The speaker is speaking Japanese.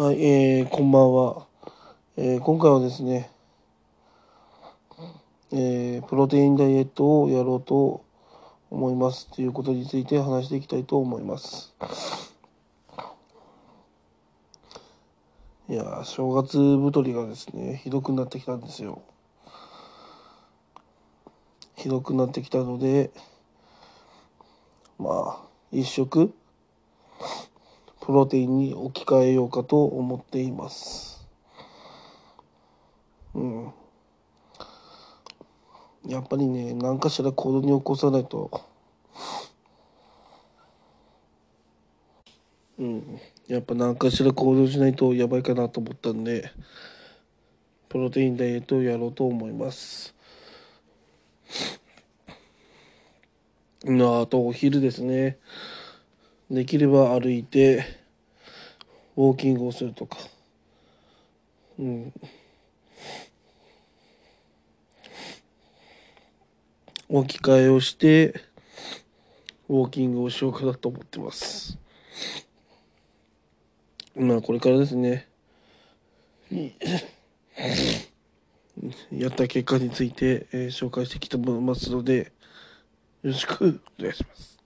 はい、えー、こんばんは。えー、今回はですね、えー、プロテインダイエットをやろうと思いますということについて話していきたいと思います。いや、正月太りがですね、ひどくなってきたんですよ。ひどくなってきたので、まあ、一食、プロテインに置き換えようかと思っています。うん。やっぱりね、何かしら行動に起こさないと、うん。やっぱ何かしら行動しないとやばいかなと思ったんで、プロテインダイエットをやろうと思います。あとお昼ですね。できれば歩いて、ウォーキングをするとか。うん。置き換えをして、ウォーキングをしようかなと思ってます。まあこれからですね。やった結果について、えー紹介してきてもらいますので、よろしくお願いします。